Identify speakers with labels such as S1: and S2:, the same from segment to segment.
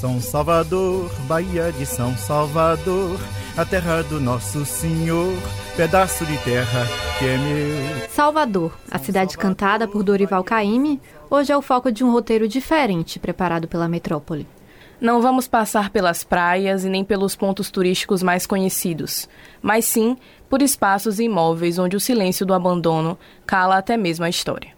S1: São Salvador, Bahia de São Salvador, a terra do nosso Senhor, pedaço de terra que é meu.
S2: Salvador, a cidade cantada por Dorival Caymmi, hoje é o foco de um roteiro diferente preparado pela metrópole.
S3: Não vamos passar pelas praias e nem pelos pontos turísticos mais conhecidos, mas sim por espaços e imóveis onde o silêncio do abandono cala até mesmo a história.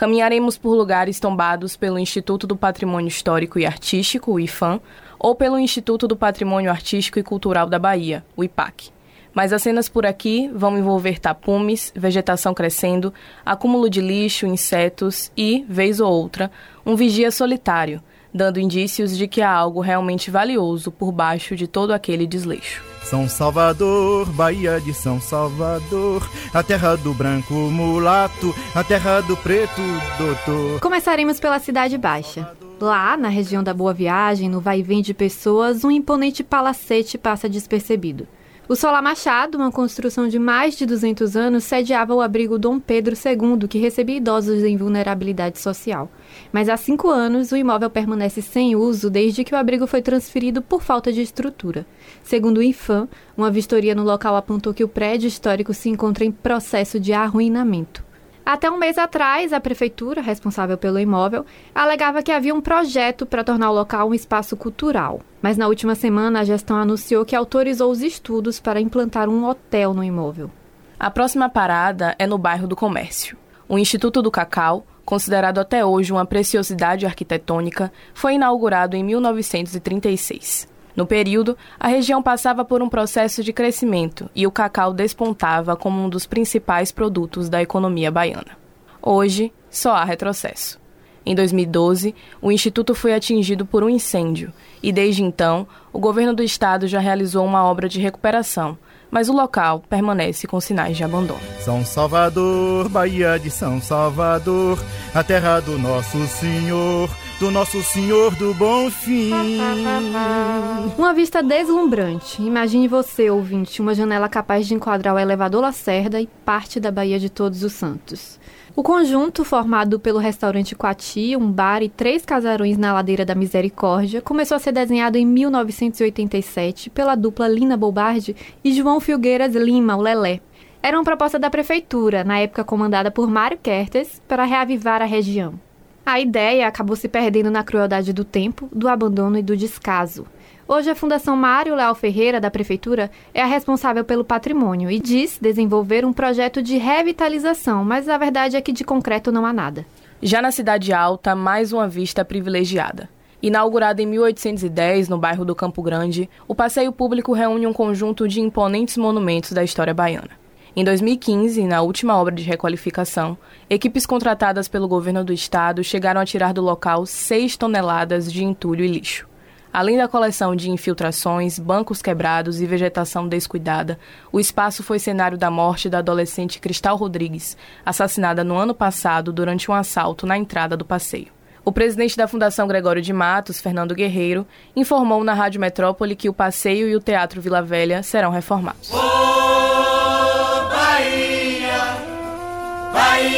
S3: Caminharemos por lugares tombados pelo Instituto do Patrimônio Histórico e Artístico, o IFAM, ou pelo Instituto do Patrimônio Artístico e Cultural da Bahia, o IPAC. Mas as cenas por aqui vão envolver tapumes, vegetação crescendo, acúmulo de lixo, insetos e, vez ou outra, um vigia solitário, dando indícios de que há algo realmente valioso por baixo de todo aquele desleixo.
S1: São Salvador, Bahia de São Salvador, a terra do branco mulato, a terra do preto doutor.
S2: Começaremos pela Cidade Baixa. Lá, na região da Boa Viagem, no vai e vem de pessoas, um imponente palacete passa despercebido. O Solar Machado, uma construção de mais de 200 anos, sediava o abrigo Dom Pedro II, que recebia idosos em vulnerabilidade social. Mas há cinco anos, o imóvel permanece sem uso desde que o abrigo foi transferido por falta de estrutura. Segundo o Infam, uma vistoria no local apontou que o prédio histórico se encontra em processo de arruinamento. Até um mês atrás, a prefeitura, responsável pelo imóvel, alegava que havia um projeto para tornar o local um espaço cultural. Mas na última semana, a gestão anunciou que autorizou os estudos para implantar um hotel no imóvel.
S3: A próxima parada é no bairro do Comércio. O Instituto do Cacau, considerado até hoje uma preciosidade arquitetônica, foi inaugurado em 1936. No período, a região passava por um processo de crescimento e o cacau despontava como um dos principais produtos da economia baiana. Hoje, só há retrocesso. Em 2012, o Instituto foi atingido por um incêndio e, desde então, o governo do estado já realizou uma obra de recuperação, mas o local permanece com sinais de abandono.
S1: São Salvador, Bahia de São Salvador, a terra do nosso Senhor do Nosso Senhor do Bom Fim.
S2: Uma vista deslumbrante. Imagine você, ouvinte, uma janela capaz de enquadrar o elevador Lacerda e parte da Baía de Todos os Santos. O conjunto, formado pelo restaurante Coati, um bar e três casarões na ladeira da Misericórdia, começou a ser desenhado em 1987 pela dupla Lina Bobardi e João Filgueiras Lima, o Lelé. Era uma proposta da prefeitura, na época comandada por Mário Kertes, para reavivar a região. A ideia acabou se perdendo na crueldade do tempo, do abandono e do descaso. Hoje, a Fundação Mário Leal Ferreira, da Prefeitura, é a responsável pelo patrimônio e diz desenvolver um projeto de revitalização, mas a verdade é que de concreto não há nada.
S3: Já na Cidade Alta, mais uma vista privilegiada. Inaugurado em 1810 no bairro do Campo Grande, o passeio público reúne um conjunto de imponentes monumentos da história baiana. Em 2015, na última obra de requalificação, equipes contratadas pelo governo do estado chegaram a tirar do local 6 toneladas de entulho e lixo. Além da coleção de infiltrações, bancos quebrados e vegetação descuidada, o espaço foi cenário da morte da adolescente Cristal Rodrigues, assassinada no ano passado durante um assalto na entrada do passeio. O presidente da Fundação Gregório de Matos, Fernando Guerreiro, informou na Rádio Metrópole que o passeio e o Teatro Vila Velha serão reformados.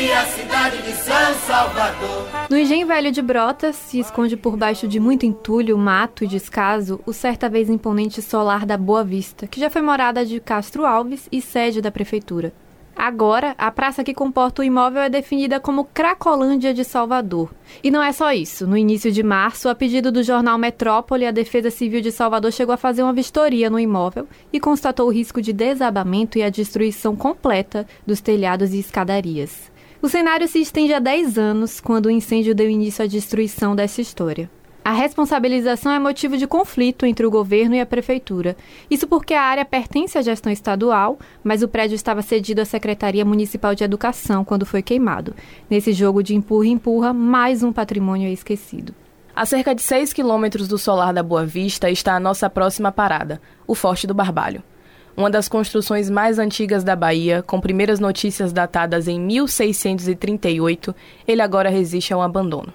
S2: Bahia, cidade de São Salvador. No engenho velho de Brotas se esconde por baixo de muito entulho, mato e descaso o certa vez imponente solar da Boa Vista, que já foi morada de Castro Alves e sede da prefeitura. Agora, a praça que comporta o imóvel é definida como Cracolândia de Salvador. E não é só isso. No início de março, a pedido do jornal Metrópole, a Defesa Civil de Salvador chegou a fazer uma vistoria no imóvel e constatou o risco de desabamento e a destruição completa dos telhados e escadarias. O cenário se estende há 10 anos, quando o incêndio deu início à destruição dessa história. A responsabilização é motivo de conflito entre o governo e a prefeitura. Isso porque a área pertence à gestão estadual, mas o prédio estava cedido à Secretaria Municipal de Educação quando foi queimado. Nesse jogo de empurra-empurra, mais um patrimônio é esquecido.
S3: A cerca de 6 quilômetros do Solar da Boa Vista está a nossa próxima parada, o Forte do Barbalho. Uma das construções mais antigas da Bahia, com primeiras notícias datadas em 1638, ele agora resiste ao abandono.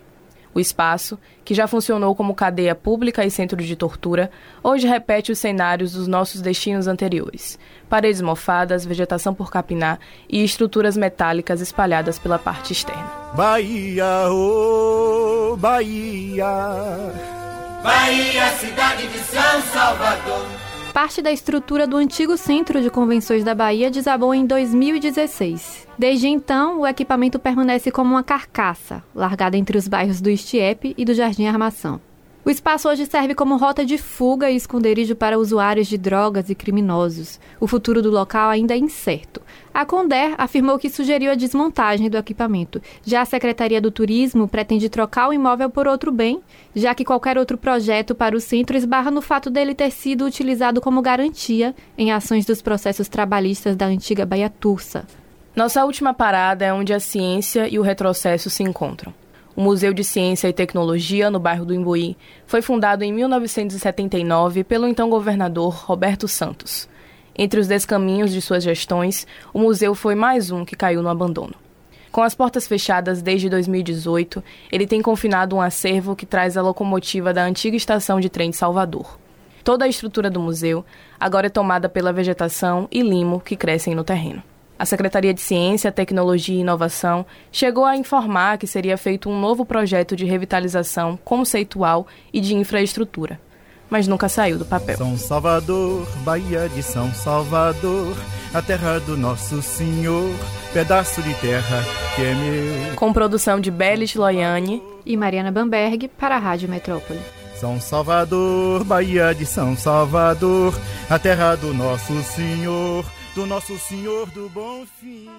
S3: O espaço, que já funcionou como cadeia pública e centro de tortura, hoje repete os cenários dos nossos destinos anteriores: paredes mofadas, vegetação por capinar e estruturas metálicas espalhadas pela parte externa.
S1: Bahia, oh Bahia,
S4: Bahia, cidade de São Salvador.
S2: Parte da estrutura do antigo Centro de Convenções da Bahia desabou em 2016. Desde então, o equipamento permanece como uma carcaça, largada entre os bairros do Estiepe e do Jardim Armação. O espaço hoje serve como rota de fuga e esconderijo para usuários de drogas e criminosos. O futuro do local ainda é incerto. A Conder afirmou que sugeriu a desmontagem do equipamento. Já a Secretaria do Turismo pretende trocar o imóvel por outro bem, já que qualquer outro projeto para o centro esbarra no fato dele ter sido utilizado como garantia em ações dos processos trabalhistas da antiga Baía Tursa.
S3: Nossa última parada é onde a ciência e o retrocesso se encontram. O Museu de Ciência e Tecnologia, no bairro do Imbuí, foi fundado em 1979 pelo então governador Roberto Santos. Entre os descaminhos de suas gestões, o museu foi mais um que caiu no abandono. Com as portas fechadas desde 2018, ele tem confinado um acervo que traz a locomotiva da antiga estação de trem de Salvador. Toda a estrutura do museu agora é tomada pela vegetação e limo que crescem no terreno. A Secretaria de Ciência, Tecnologia e Inovação chegou a informar que seria feito um novo projeto de revitalização conceitual e de infraestrutura, mas nunca saiu do papel.
S1: São Salvador, Bahia de São Salvador, a terra do nosso Senhor, pedaço de terra que é meu.
S3: Com produção de Belis Loiane
S2: e Mariana Bamberg para a Rádio Metrópole.
S1: São Salvador, Bahia de São Salvador, a terra do nosso Senhor do Nosso Senhor do Bom Fim.